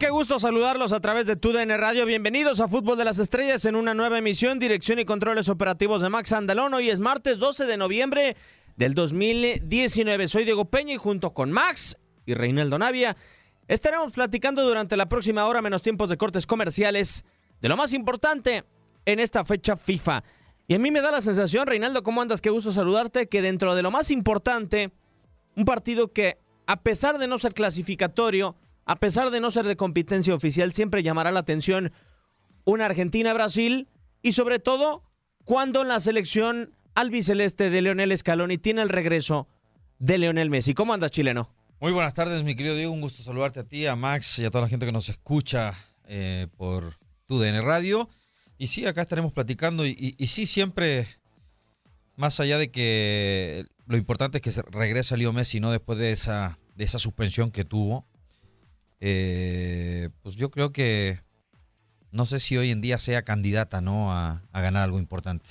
Qué gusto saludarlos a través de TUDN Radio. Bienvenidos a Fútbol de las Estrellas en una nueva emisión, dirección y controles operativos de Max Andalón. Hoy es martes 12 de noviembre del 2019. Soy Diego Peña y junto con Max y Reinaldo Navia estaremos platicando durante la próxima hora menos tiempos de cortes comerciales de lo más importante en esta fecha FIFA. Y a mí me da la sensación, Reinaldo, ¿cómo andas? Qué gusto saludarte, que dentro de lo más importante, un partido que a pesar de no ser clasificatorio, a pesar de no ser de competencia oficial, siempre llamará la atención una Argentina-Brasil y sobre todo cuando la selección albiceleste de Leonel Scaloni tiene el regreso de Leonel Messi. ¿Cómo andas, chileno? Muy buenas tardes, mi querido Diego. Un gusto saludarte a ti, a Max y a toda la gente que nos escucha eh, por tu DN Radio. Y sí, acá estaremos platicando. Y, sí, siempre, más allá de que lo importante es que se regrese Leo Messi, ¿no? Después de esa, de esa suspensión que tuvo. Eh, pues yo creo que no sé si hoy en día sea candidata, ¿no? A, a ganar algo importante.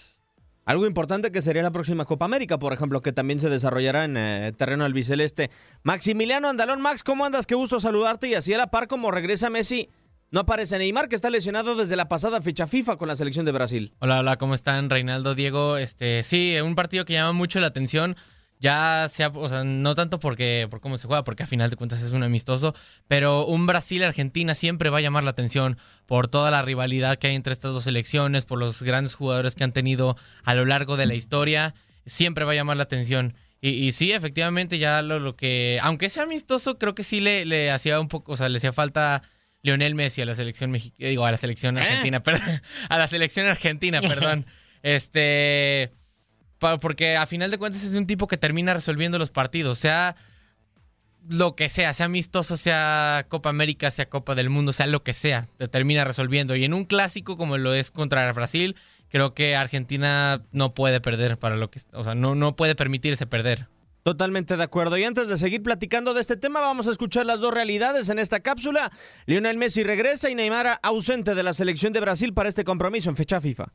Algo importante que sería la próxima Copa América, por ejemplo, que también se desarrollará en eh, terreno albiceleste. Maximiliano Andalón, Max, ¿cómo andas? Qué gusto saludarte. Y así a la par como regresa Messi, no aparece Neymar, que está lesionado desde la pasada fecha FIFA con la selección de Brasil. Hola, hola, ¿cómo están? Reinaldo, Diego. Este, sí, un partido que llama mucho la atención. Ya sea, o sea, no tanto porque por cómo se juega, porque a final de cuentas es un amistoso, pero un Brasil-Argentina siempre va a llamar la atención por toda la rivalidad que hay entre estas dos selecciones, por los grandes jugadores que han tenido a lo largo de la historia, siempre va a llamar la atención. Y, y sí, efectivamente, ya lo, lo, que, aunque sea amistoso, creo que sí le, le hacía un poco, o sea, le hacía falta Lionel Messi a la selección mexicana, digo, a la selección argentina, ¿Eh? perdón, a la selección argentina, perdón. este porque a final de cuentas es un tipo que termina resolviendo los partidos, sea lo que sea, sea amistoso, sea Copa América, sea Copa del Mundo, sea lo que sea, te termina resolviendo. Y en un clásico como lo es contra Brasil, creo que Argentina no puede perder para lo que, o sea, no, no puede permitirse perder. Totalmente de acuerdo. Y antes de seguir platicando de este tema, vamos a escuchar las dos realidades en esta cápsula. Lionel Messi regresa y Neymar ausente de la selección de Brasil para este compromiso en fecha FIFA.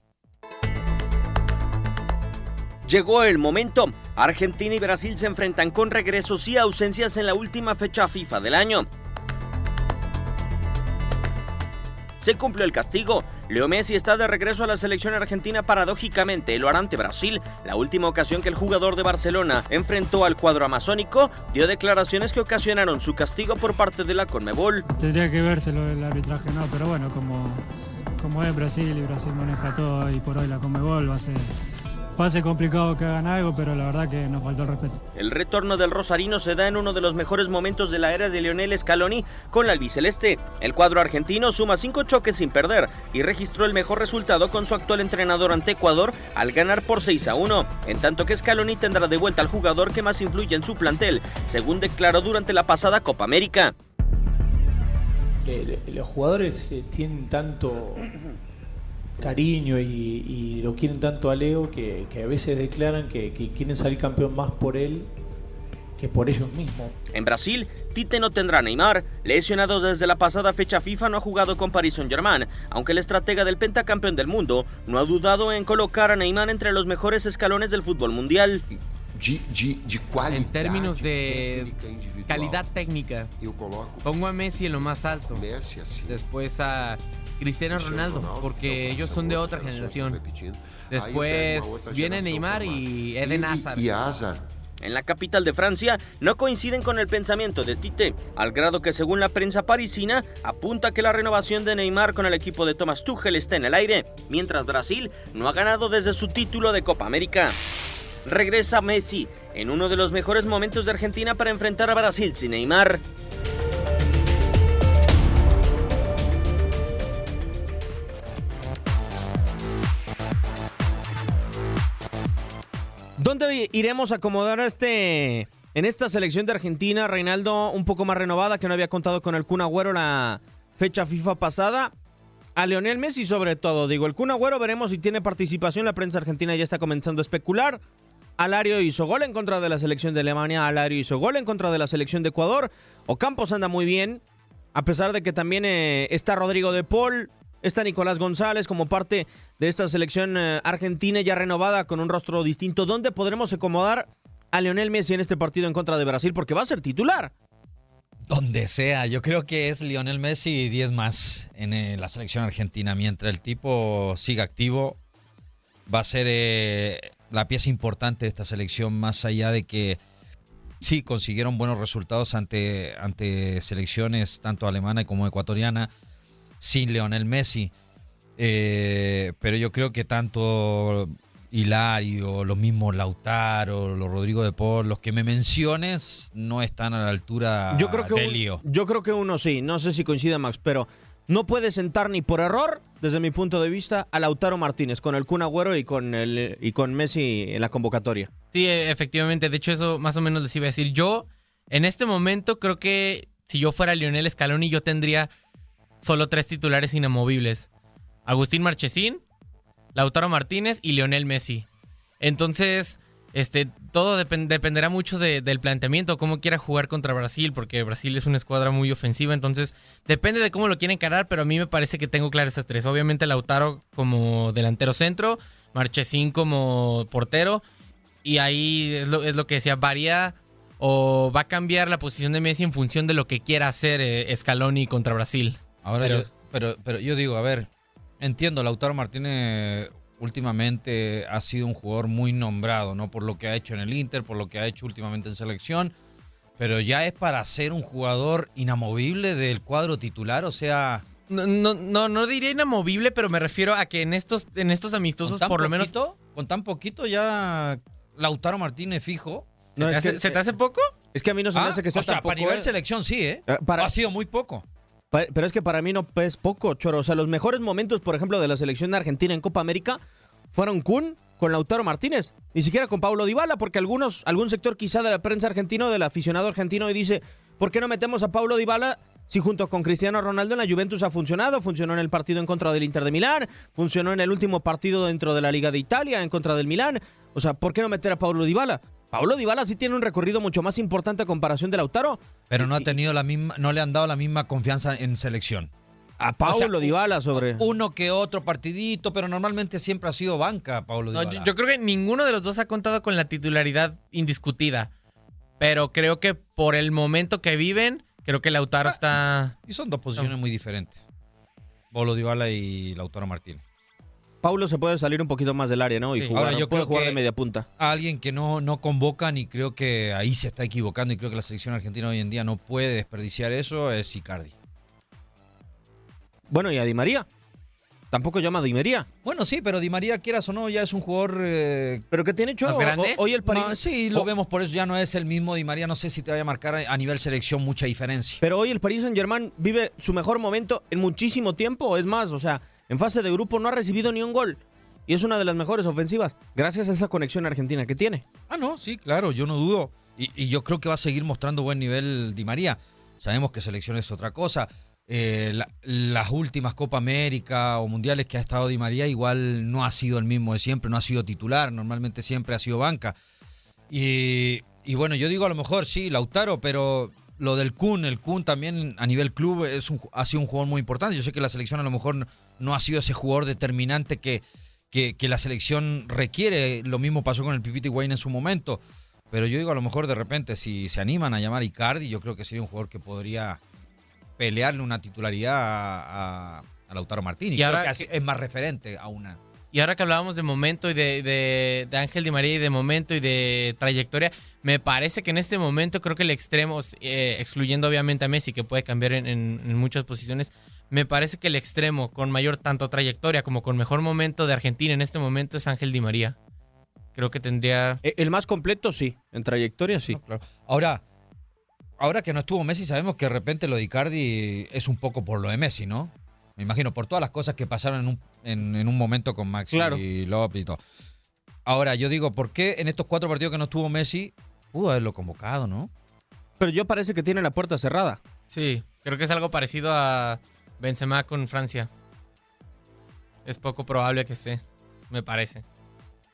Llegó el momento. Argentina y Brasil se enfrentan con regresos y ausencias en la última fecha FIFA del año. Se cumplió el castigo. Leo Messi está de regreso a la selección argentina paradójicamente, lo hará ante Brasil. La última ocasión que el jugador de Barcelona enfrentó al cuadro amazónico dio declaraciones que ocasionaron su castigo por parte de la Conmebol. Tendría que vérselo el arbitraje, no, pero bueno, como, como es Brasil y Brasil maneja todo y por hoy la Conmebol va a ser Va a ser complicado que hagan algo, pero la verdad que nos faltó el respeto. El retorno del Rosarino se da en uno de los mejores momentos de la era de Lionel Scaloni con la albiceleste. El cuadro argentino suma cinco choques sin perder y registró el mejor resultado con su actual entrenador ante Ecuador al ganar por 6 a 1, en tanto que Scaloni tendrá de vuelta al jugador que más influye en su plantel, según declaró durante la pasada Copa América. Los jugadores eh, tienen tanto cariño y, lo quieren tanto a Leo que, a veces declaran que, quieren salir campeón más por él que por ellos mismos. En Brasil, Tite no tendrá a Neymar, lesionado desde la pasada fecha FIFA no ha jugado con Paris Saint-Germain, aunque el estratega del pentacampeón del mundo no ha dudado en colocar a Neymar entre los mejores escalones del fútbol mundial. en términos de calidad técnica, pongo a Messi en lo más alto, después a Cristiano Ronaldo, porque ellos son de otra generación. Después viene Neymar y Eden Hazard. En la capital de Francia no coinciden con el pensamiento de Tite, al grado que según la prensa parisina apunta que la renovación de Neymar con el equipo de Thomas Tuchel está en el aire, mientras Brasil no ha ganado desde su título de Copa América. Regresa Messi en uno de los mejores momentos de Argentina para enfrentar a Brasil sin Neymar. ¿Dónde iremos a acomodar a este en esta selección de Argentina, Reinaldo, un poco más renovada, que no había contado con el Kun la fecha FIFA pasada? A Leonel Messi sobre todo, digo, el Kun Agüero veremos si tiene participación, la prensa argentina ya está comenzando a especular. Alario hizo gol en contra de la selección de Alemania, Alario hizo gol en contra de la selección de Ecuador. Ocampos anda muy bien, a pesar de que también eh, está Rodrigo de Paul, Está Nicolás González como parte de esta selección eh, argentina ya renovada con un rostro distinto. ¿Dónde podremos acomodar a Lionel Messi en este partido en contra de Brasil? Porque va a ser titular. Donde sea, yo creo que es Lionel Messi y 10 más en eh, la selección argentina. Mientras el tipo siga activo, va a ser eh, la pieza importante de esta selección, más allá de que sí consiguieron buenos resultados ante, ante selecciones tanto alemana como ecuatoriana sin Leonel Messi. Eh, pero yo creo que tanto Hilario, los mismos Lautaro, los Rodrigo de Paul, los que me menciones, no están a la altura yo creo que del lío. yo creo que uno sí, no sé si coincide Max, pero no puede sentar ni por error, desde mi punto de vista, a Lautaro Martínez con el Kun Agüero y con, el, y con Messi en la convocatoria. Sí, efectivamente. De hecho, eso más o menos les iba a decir. Yo, en este momento, creo que si yo fuera Lionel Scaloni, yo tendría solo tres titulares inamovibles. Agustín Marchesín, Lautaro Martínez y Lionel Messi. Entonces, este, todo dependerá mucho del planteamiento, cómo quiera jugar contra Brasil, porque Brasil es una escuadra muy ofensiva, entonces depende de cómo lo quieren encarar, pero a mí me parece que tengo claras esas tres. Obviamente Lautaro como delantero centro, Marchesín como portero, y ahí es lo, que decía, varía o va a cambiar la posición de Messi en función de lo que quiera hacer eh, Scaloni contra Brasil. Ahora pero, yo, pero, pero yo digo, a ver, entiendo, Lautaro Martínez últimamente ha sido un jugador muy nombrado, ¿no? Por lo que ha hecho en el Inter, por lo que ha hecho últimamente en selección, pero ya es para ser un jugador inamovible del cuadro titular, o sea... No, no, no, no diría inamovible, pero me refiero a que en estos, en estos amistosos, por lo menos. Con tan poquito ya Lautaro Martínez fijo. ¿Se, te hace poco? Es que a mí no se me ah, hace que sea o sea, para nivel ¿eh? selección sí, ¿eh? eh ha sido muy poco. Pero es que para mí no es poco, Choro. O sea, los mejores momentos, por ejemplo, de la selección de Argentina en Copa América fueron Kun con Lautaro Martínez. Ni siquiera con Pablo Dybala, porque algunos, algún sector quizá de la prensa argentina del aficionado argentino y dice, ¿por qué no metemos a Pablo Dybala si junto con Cristiano Ronaldo en la Juventus ha funcionado? Funcionó en el partido en contra del Inter de Milán, funcionó en el último partido dentro de la Liga de Italia en contra del Milán. O sea, ¿por qué no meter a Pablo Dybala? Paulo Dybala sí tiene un recorrido mucho más importante a comparación de Lautaro. Pero no ha tenido la misma, no le han dado la misma confianza en selección. A Paulo Dybala sobre... Uno que otro partidito, pero normalmente siempre ha sido banca, Paulo No, Dybala. yo, yo creo que ninguno de los dos ha contado con la titularidad indiscutida. Pero creo que por el momento que viven, creo que Lautaro está. Y son dos posiciones muy diferentes. Paulo Dybala y Lautaro Martínez. Paulo se puede salir un poquito más del área, ¿no? Y Sí. jugar, Ahora, yo puede creo jugar que- de media punta. A alguien que no, no convocan y creo que ahí se está equivocando y creo que la selección argentina hoy en día no puede desperdiciar eso es Icardi. Bueno, y a Di María. Tampoco llama a Di María. Bueno, sí, pero Di María, quieras o no, ya es un jugador... eh, ¿Pero qué tiene hecho? ¿Más grande? Hoy el París... No, sí, lo vemos, por eso ya no es el mismo Di María. No sé si te vaya a marcar a nivel selección mucha diferencia. Pero hoy el Paris Saint Germain vive su mejor momento en muchísimo tiempo. Es más, o sea, en fase de grupo no ha recibido ni un gol. Y es una de las mejores ofensivas. Gracias a esa conexión argentina que tiene. Ah, no, sí, claro, yo no dudo. Y, yo creo que va a seguir mostrando buen nivel Di María. Sabemos que selección es otra cosa. Eh, la- las últimas Copa América o Mundiales que ha estado Di María igual no ha sido el mismo de siempre, no ha sido titular, normalmente siempre ha sido banca. Y, bueno, yo digo a lo mejor sí, Lautaro, pero lo del Kun, el Kun también a nivel club es ha sido un jugador muy importante. Yo sé que la selección a lo mejor no, ha sido ese jugador determinante que, que, que la selección requiere. Lo mismo pasó con el Pipiti Wayne en su momento. Pero yo digo, a lo mejor de repente, si se animan a llamar a Icardi, yo creo que sería un jugador que podría pelearle una titularidad a, a- a Lautaro Martínez. Y Creo ahora que es- que- es más referente a una. Y ahora que hablábamos de momento y de, de- de Ángel Di María y de momento y de trayectoria, me parece que en este momento creo que el extremo, eh, excluyendo obviamente a Messi, que puede cambiar en, en- en muchas posiciones, me parece que el extremo con mayor tanto trayectoria como con mejor momento de Argentina en este momento es Ángel Di María. Creo que tendría... E- El más completo, sí. En trayectoria, sí. Ahora, ahora que no estuvo Messi, sabemos que de repente lo de Icardi es un poco por lo de Messi, ¿no? Me imagino, por todas las cosas que pasaron en un, en, en un momento con Maxi Claro. y López y todo. Ahora, yo digo, ¿por qué en estos cuatro partidos que no estuvo Messi, pudo haberlo convocado, no? Pero yo parece que tiene la puerta cerrada. Sí, creo que es algo parecido a Benzema con Francia. Es poco probable que esté, me parece.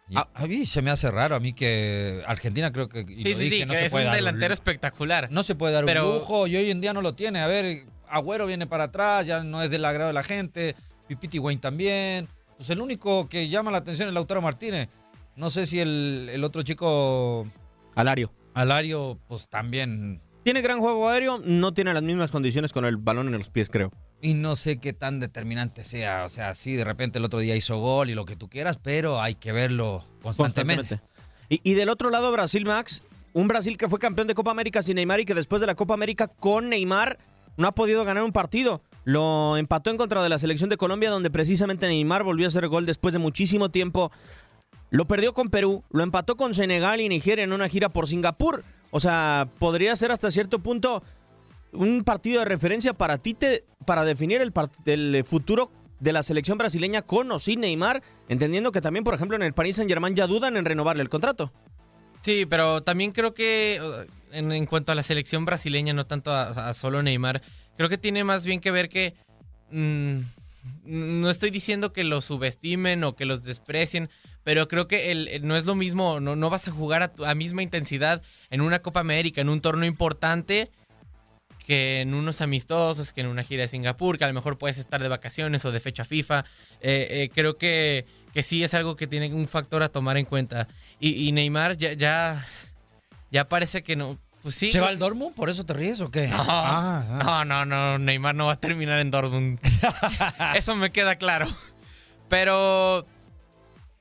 Y a mí se me hace raro, a mí que Argentina creo que... y Sí, lo sí, dije, sí, no que se es puede un dar delantero espectacular. No se puede dar Pero- un lujo y hoy en día no lo tiene. A ver, Agüero viene para atrás, ya no es del agrado de la gente. Pipiti Wayne también. Pues el único que llama la atención es Lautaro Martínez. No sé si el, el otro chico, Alario. Alario, pues también. Tiene gran juego aéreo, no tiene las mismas condiciones con el balón en los pies, creo. Y no sé qué tan determinante sea. O sea, sí, de repente el otro día hizo gol y lo que tú quieras, pero hay que verlo constantemente. Y, y del otro lado, Brasil, Max. Un Brasil que fue campeón de Copa América sin Neymar y que después de la Copa América con Neymar no ha podido ganar un partido. Lo empató en contra de la selección de Colombia, donde precisamente Neymar volvió a hacer gol después de muchísimo tiempo. Lo perdió con Perú, lo empató con Senegal y Nigeria en una gira por Singapur. O sea, podría ser hasta cierto punto un partido de referencia para Tite para definir el, el futuro de la selección brasileña con o sin Neymar, entendiendo que también, por ejemplo, en el Paris Saint-Germain ya dudan en renovarle el contrato. Sí, pero también creo que uh, en, en cuanto a la selección brasileña, no tanto a, solo Neymar, creo que tiene más bien que ver que mm, no estoy diciendo que los subestimen o que los desprecien, pero creo que el, no es lo mismo, no, no vas a jugar a, tu- misma intensidad en una Copa América, en un torneo importante, que en unos amistosos, que en una gira de Singapur, que a lo mejor puedes estar de vacaciones o de fecha FIFA. Eh, eh, creo que, que sí es algo que tiene un factor a tomar en cuenta. Y, y Neymar ya, ya, ya parece que no. Pues sí. ¿Se va al Dortmund? ¿Por eso te ríes o qué? No, Ah, ah. no, no, no, Neymar no va a terminar en Dortmund. Eso me queda claro. Pero,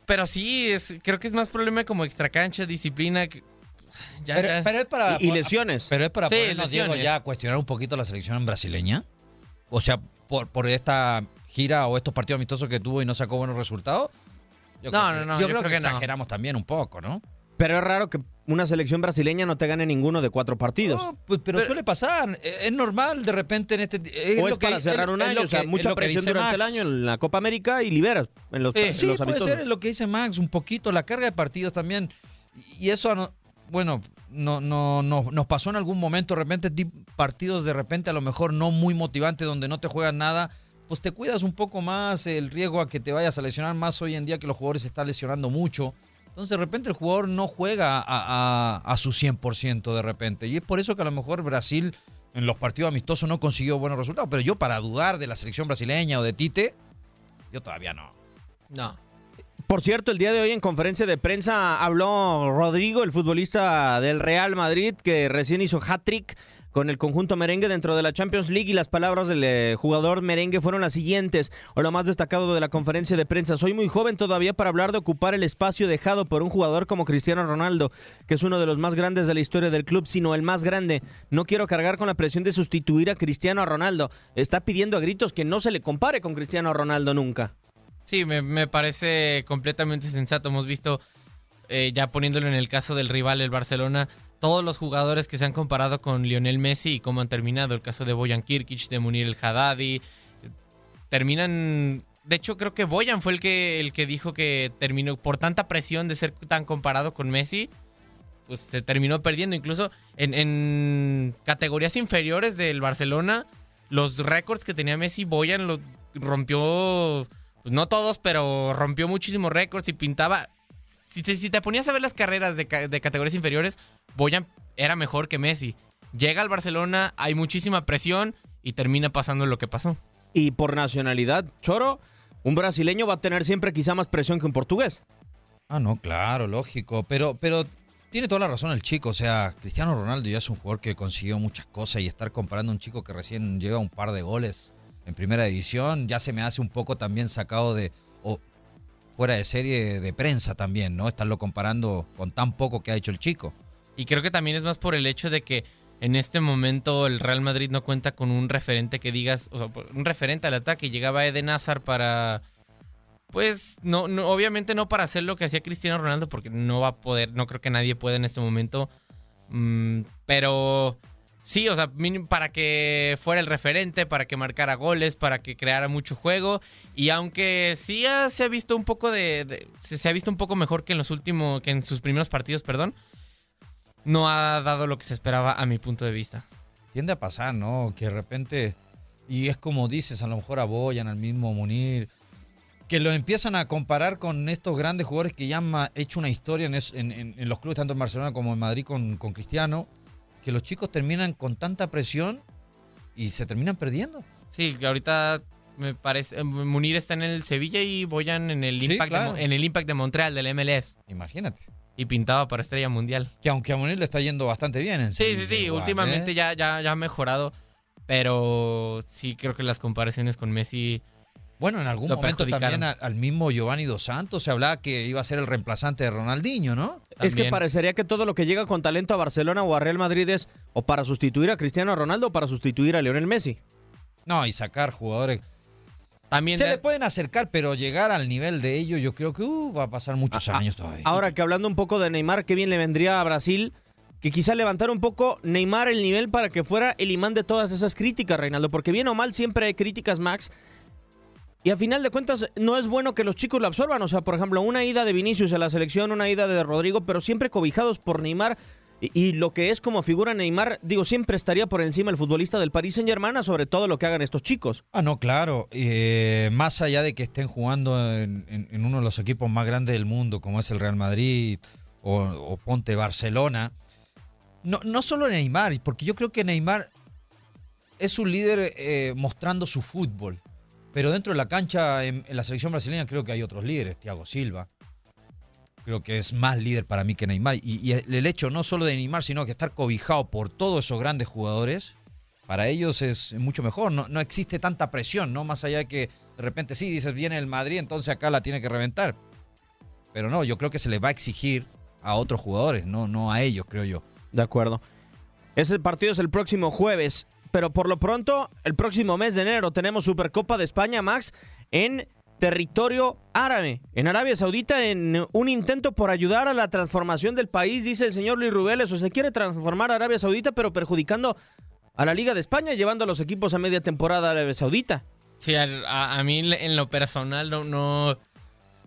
pero sí, es, creo que es más problema como extracancha, disciplina. Que- ya- pero, ya. pero es para. Y- y lesiones. Pero es para Sí, ponernos, Diego, ya a cuestionar un poquito la selección brasileña. O sea, por, por esta gira o estos partidos amistosos que tuvo y no sacó buenos resultados. Yo No, creo no, que- no, Yo, yo creo, creo que, que no. exageramos también un poco, ¿no? Pero es raro que una selección brasileña no te gane ninguno de cuatro partidos. No, pues, pero, suele pasar. Es es normal de repente en este. o es lo que- para cerrar es- un es año, o sea, es mucha presión durante el año en la Copa América y liberas en los, en Sí, los puede ser lo que dice Max, un poquito, la carga de partidos también. Y eso, no- bueno, no, no, no, nos pasó en algún momento, de repente, ti- partidos de repente a lo mejor no muy motivantes, donde no te juegan nada, pues te cuidas un poco más el riesgo a que te vayas a lesionar más hoy en día que los jugadores se están lesionando mucho. Entonces, de repente, el jugador no juega a, a- a su 100% de repente. Y es por eso que a lo mejor Brasil en los partidos amistosos no consiguió buenos resultados, pero yo para dudar de la selección brasileña o de Tite, yo todavía no. No. Por cierto, el día de hoy en conferencia de prensa habló Rodrigo, el futbolista del Real Madrid, que recién hizo hat-trick con el conjunto merengue dentro de la Champions League y las palabras del eh, jugador merengue fueron las siguientes, o lo más destacado de la conferencia de prensa. Soy muy joven todavía para hablar de ocupar el espacio dejado por un jugador como Cristiano Ronaldo, que es uno de los más grandes de la historia del club, sino el más grande. No quiero cargar con la presión de sustituir a Cristiano Ronaldo. Está pidiendo a gritos que no se le compare con Cristiano Ronaldo nunca. Sí, me, me parece completamente sensato. Hemos visto, eh, ya poniéndolo en el caso del rival, el Barcelona, todos los jugadores que se han comparado con Lionel Messi y cómo han terminado. El caso de Boyan Kirkic, de Munir el Haddadi. Terminan. De hecho, creo que Boyan fue el que, el que dijo que terminó por tanta presión de ser tan comparado con Messi. Pues se terminó perdiendo. Incluso en, en categorías inferiores del Barcelona, los récords que tenía Messi, Boyan los rompió. Pues no todos, pero rompió muchísimos récords y pintaba. Si te, si te, ponías a ver las carreras de, de categorías inferiores, Boyan era mejor que Messi. Llega al Barcelona, hay muchísima presión y termina pasando lo que pasó. Y por nacionalidad, Choro, un brasileño va a tener siempre quizá más presión que un portugués. Ah, no, claro, lógico. Pero, pero tiene toda la razón el chico. O sea, Cristiano Ronaldo ya es un jugador que consiguió muchas cosas y estar comparando a un chico que recién lleva un par de goles en primera división ya se me hace un poco también sacado de. o fuera de serie de prensa también, ¿no? Estarlo comparando con tan poco que ha hecho el chico. Y creo que también es más por el hecho de que en este momento el Real Madrid no cuenta con un referente que digas, o sea, un referente al ataque. Llegaba Eden Hazard para, pues, no, no, obviamente no para hacer lo que hacía Cristiano Ronaldo, porque no va a poder, no creo que nadie pueda en este momento. Mm, pero sí, o sea, para que fuera el referente, para que marcara goles, para que creara mucho juego. Y aunque sí se ha visto un poco de, se ha visto un poco mejor que en los últimos, que en sus primeros partidos, perdón no ha dado lo que se esperaba a mi punto de vista. Tiende a pasar, ¿no? Que de repente, y es como dices, a lo mejor a Boyan, al mismo Munir, que lo empiezan a comparar con estos grandes jugadores que ya han hecho una historia en, en, en los clubes, tanto en Barcelona como en Madrid con, Cristiano, que los chicos terminan con tanta presión y se terminan perdiendo. Sí, que ahorita me parece, Munir está en el Sevilla y Boyan en el, sí, Impact, claro. de, en el Impact de Montreal, del MLS. Imagínate y pintaba para estrella mundial. Que aunque a Munir le está yendo bastante bien. En sí, sí, sí, igual, últimamente ¿eh? ya, ya, ya ha mejorado, pero sí creo que las comparaciones con Messi... Bueno, en algún momento también al mismo Giovanni Dos Santos se hablaba que iba a ser el reemplazante de Ronaldinho, ¿no? También. Es que parecería que todo lo que llega con talento a Barcelona o a Real Madrid es o para sustituir a Cristiano Ronaldo o para sustituir a Lionel Messi. No, y sacar jugadores también se le pueden acercar, pero llegar al nivel de ellos, yo creo que uh, va a pasar muchos a, años todavía. Ahora que hablando un poco de Neymar, qué bien le vendría a Brasil que quizá levantara un poco Neymar el nivel para que fuera el imán de todas esas críticas, Reinaldo, porque bien o mal siempre hay críticas, Max. Y a final de cuentas no es bueno que los chicos lo absorban, o sea, por ejemplo, una ida de Vinicius a la selección, una ida de Rodrigo, pero siempre cobijados por Neymar y, lo que es como figura Neymar, digo, siempre estaría por encima el futbolista del Paris Saint Germain sobre todo lo que hagan estos chicos. Ah, no, claro. Eh, más allá de que estén jugando en, uno de los equipos más grandes del mundo, como es el Real Madrid o, o Ponte Barcelona, no, no solo Neymar, porque yo creo que Neymar es un líder eh, mostrando su fútbol. Pero dentro de la cancha, en, la selección brasileña, creo que hay otros líderes, Thiago Silva creo que es más líder para mí que Neymar. Y, y, el hecho no solo de Neymar, sino que estar cobijado por todos esos grandes jugadores, para ellos es mucho mejor. No, no existe tanta presión, ¿no? Más allá de que de repente sí, dices, viene el Madrid, entonces acá la tiene que reventar. Pero no, yo creo que se le va a exigir a otros jugadores, no, no a ellos, creo yo. De acuerdo. Ese partido es el próximo jueves, pero por lo pronto, el próximo mes de enero tenemos Supercopa de España, Max, en territorio árabe, en Arabia Saudita, en un intento por ayudar a la transformación del país, dice el señor Luis Rubeles, o se quiere transformar a Arabia Saudita, pero perjudicando a la Liga de España, llevando a los equipos a media temporada a Arabia Saudita. Sí, a, a, mí en lo personal no, no,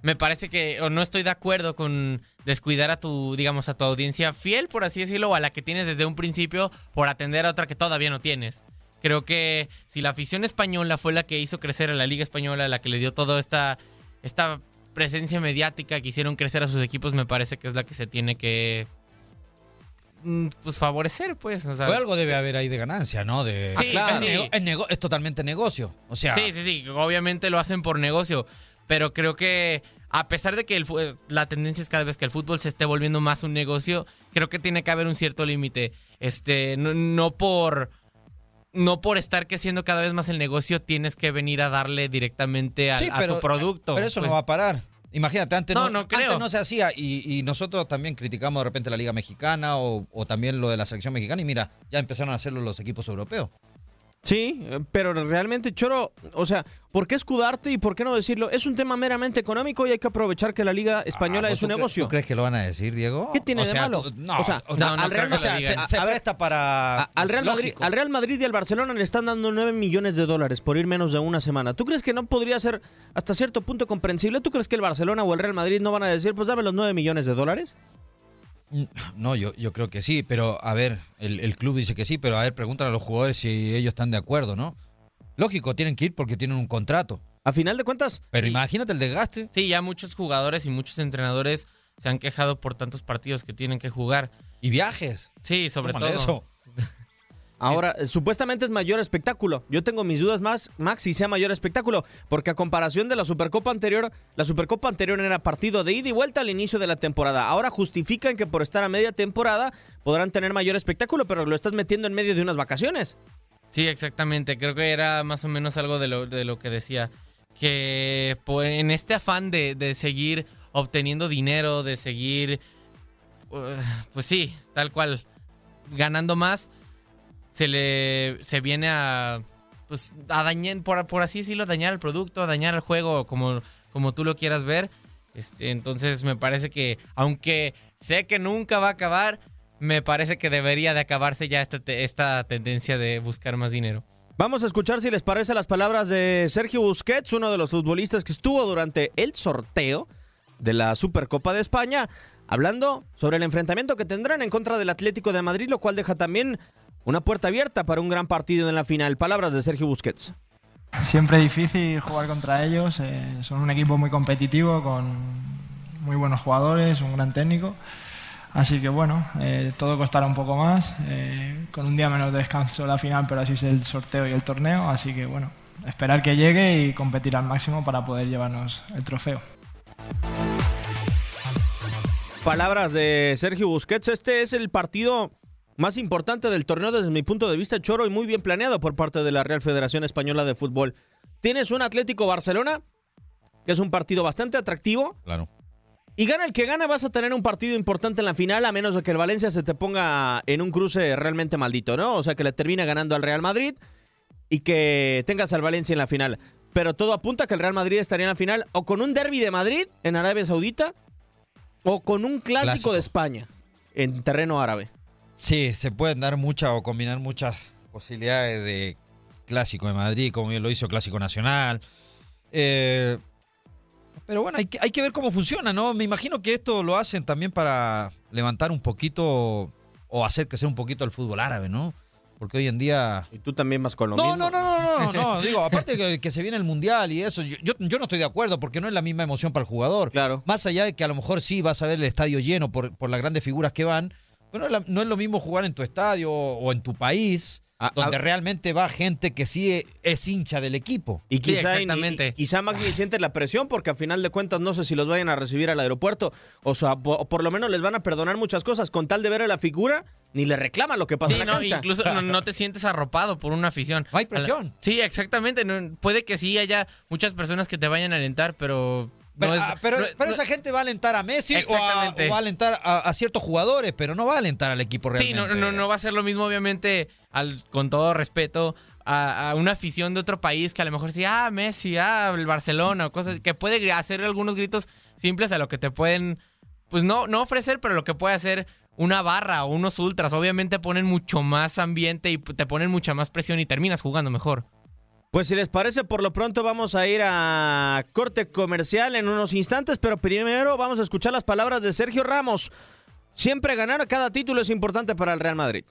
me parece que, o no estoy de acuerdo con descuidar a tu, digamos, a tu audiencia fiel, por así decirlo, o a la que tienes desde un principio, por atender a otra que todavía no tienes. Creo que si la afición española fue la que hizo crecer a la Liga Española, la que le dio toda esta, esta presencia mediática que hicieron crecer a sus equipos, me parece que es la que se tiene que mm, pues favorecer, pues. O sea, Pues algo debe haber ahí de ganancia, ¿no? De, Sí, Ah, sí, nego- es totalmente negocio. O sea, Sí, sí, sí. Obviamente lo hacen por negocio. Pero creo que a pesar de que el la tendencia es cada vez que el fútbol se esté volviendo más un negocio, creo que tiene que haber un cierto límite. Este, no, no por. No por estar creciendo cada vez más el negocio, tienes que venir a darle directamente Sí, a tu producto. Pero eso Pues, no va a parar. Imagínate, antes No, no, no creo. antes no se hacía y, y nosotros también criticamos de repente la Liga Mexicana o, o también lo de la selección mexicana y mira, ya empezaron a hacerlo los equipos europeos. Sí, pero realmente, Choro, o sea, ¿por qué escudarte y por qué no decirlo? Es un tema meramente económico y hay que aprovechar que la Liga Española Ah, es un ¿tú cre- negocio. ¿Tú crees que lo van a decir, Diego? ¿Qué tiene O de malo? tú- no, o sea, o sea, al Real para... al, Real Madrid, al Real Madrid y al Barcelona le están dando 9 millones de dólares por ir menos de una semana. ¿Tú crees que no podría ser hasta cierto punto comprensible? ¿Tú crees que el Barcelona o el Real Madrid no van a decir, pues dame los 9 millones de dólares? No, yo, yo creo que sí, pero a ver, el, el club dice que sí, pero a ver, pregúntale a los jugadores si ellos están de acuerdo, ¿no? Lógico, tienen que ir porque tienen un contrato. A final de cuentas... Pero imagínate el desgaste. Sí, ya muchos jugadores y muchos entrenadores se han quejado por tantos partidos que tienen que jugar. Y viajes. Sí, sobre todo. eso. Ahora, eh, supuestamente es mayor espectáculo. Yo tengo mis dudas más, Max, si sea mayor espectáculo, porque a comparación de la Supercopa anterior, la Supercopa anterior era partido de ida y vuelta al inicio de la temporada. Ahora justifican que por estar a media temporada podrán tener mayor espectáculo, pero lo estás metiendo en medio de unas vacaciones. Sí, exactamente. Creo que era más o menos algo de lo, de lo que decía. Que en este afán de, de seguir obteniendo dinero, de seguir, uh, pues sí, tal cual, ganando más, se le se viene a, pues, a dañar, por, por así decirlo, dañar el producto, a dañar el juego, como, como tú lo quieras ver. Este, entonces me parece que, aunque sé que nunca va a acabar, me parece que debería de acabarse ya esta, esta tendencia de buscar más dinero. Vamos a escuchar si les parece las palabras de Sergio Busquets, uno de los futbolistas que estuvo durante el sorteo de la Supercopa de España, hablando sobre el enfrentamiento que tendrán en contra del Atlético de Madrid, lo cual deja también una puerta abierta para un gran partido en la final. Palabras de Sergio Busquets. Siempre difícil jugar contra ellos, eh, son un equipo muy competitivo, con muy buenos jugadores, un gran técnico. Así que bueno, eh, todo costará un poco más, eh, con un día menos de descanso la final, pero así es el sorteo y el torneo. Así que bueno, esperar que llegue y competir al máximo para poder llevarnos el trofeo. Palabras de Sergio Busquets. Este es el partido más importante del torneo desde mi punto de vista, Choro, y muy bien planeado por parte de la Real Federación Española de Fútbol. Tienes un Atlético Barcelona, que es un partido bastante atractivo. Claro. Y gana el que gana, vas a tener un partido importante en la final, a menos de que el Valencia se te ponga en un cruce realmente maldito, ¿no? O sea, que le termine ganando al Real Madrid y que tengas al Valencia en la final. Pero todo apunta a que el Real Madrid estaría en la final o con un derby de Madrid en Arabia Saudita o con un clásico, Clásico. de España en terreno árabe. Sí, se pueden dar muchas o combinar muchas posibilidades de clásico de Madrid, como bien lo hizo clásico nacional. Eh, pero bueno, hay que, hay que ver cómo funciona, ¿no? Me imagino que esto lo hacen también para levantar un poquito o hacer crecer un poquito el fútbol árabe, ¿no? Porque hoy en día... Y tú también vas con lo No, mismo. no, no, no, no, no, digo, aparte que, que se viene el mundial y eso, yo, yo, yo no estoy de acuerdo porque no es la misma emoción para el jugador. Claro. Más allá de que a lo mejor sí vas a ver el estadio lleno por, por las grandes figuras que van, pero no es, la- no es lo mismo jugar en tu estadio o, en tu país, donde realmente va gente que sí es, es hincha del equipo. Y quizá, y- y- quizá Magni siente la presión porque a final de cuentas no sé si los vayan a recibir al aeropuerto. O sea, po- o por lo menos les van a perdonar muchas cosas. Con tal de ver a la figura, ni le reclaman lo que pasa Sí, en la no, cancha. incluso no, no te sientes arropado por una afición. No hay presión. Sí, exactamente. no- puede que sí haya muchas personas que te vayan a alentar, pero... no Pero, es- ah, pero- no- pero no- esa gente va a alentar a Messi o a, o va a alentar a, a ciertos jugadores, pero no va a alentar al equipo Sí, realmente. no, no, no va a ser lo mismo, obviamente, al, con todo respeto, a, a una afición de otro país que a lo mejor sí, ah, Messi, ah, el Barcelona, o cosas que puede hacer algunos gritos simples a lo que te pueden, pues no, no ofrecer, pero lo que puede hacer una barra o unos ultras. Obviamente ponen mucho más ambiente y te ponen mucha más presión y terminas jugando mejor. Pues si les parece, por lo pronto vamos a ir a corte comercial en unos instantes, pero primero vamos a escuchar las palabras de Sergio Ramos. Siempre ganar cada título es importante para el Real Madrid.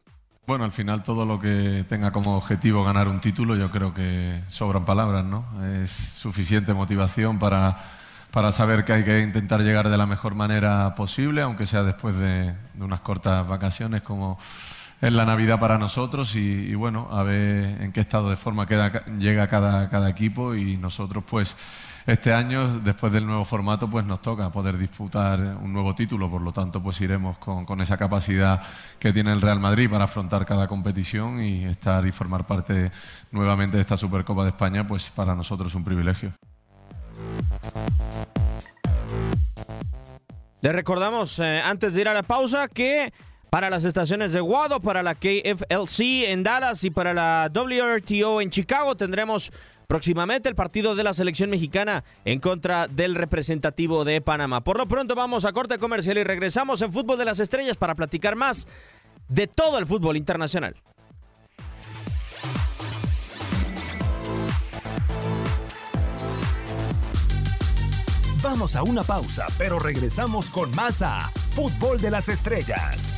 Bueno, al final todo lo que tenga como objetivo ganar un título, yo creo que sobran palabras, ¿no? Es suficiente motivación para, para saber que hay que intentar llegar de la mejor manera posible, aunque sea después de, de unas cortas vacaciones como es la Navidad para nosotros y, bueno, a ver en qué estado de forma llega cada, cada equipo y nosotros pues este año, después del nuevo formato, pues nos toca poder disputar un nuevo título, por lo tanto pues iremos con, con esa capacidad que tiene el Real Madrid para afrontar cada competición y estar y formar parte nuevamente de esta Supercopa de España, pues para nosotros es un privilegio. Le recordamos eh, antes de ir a la pausa que para las estaciones de Guado, para la KFLC en Dallas y para la WRTO en Chicago tendremos próximamente el partido de la selección mexicana en contra del representativo de Panamá. Por lo pronto vamos a corte comercial y regresamos en Fútbol de las Estrellas para platicar más de todo el fútbol internacional. Vamos a una pausa, pero regresamos con más a Fútbol de las Estrellas.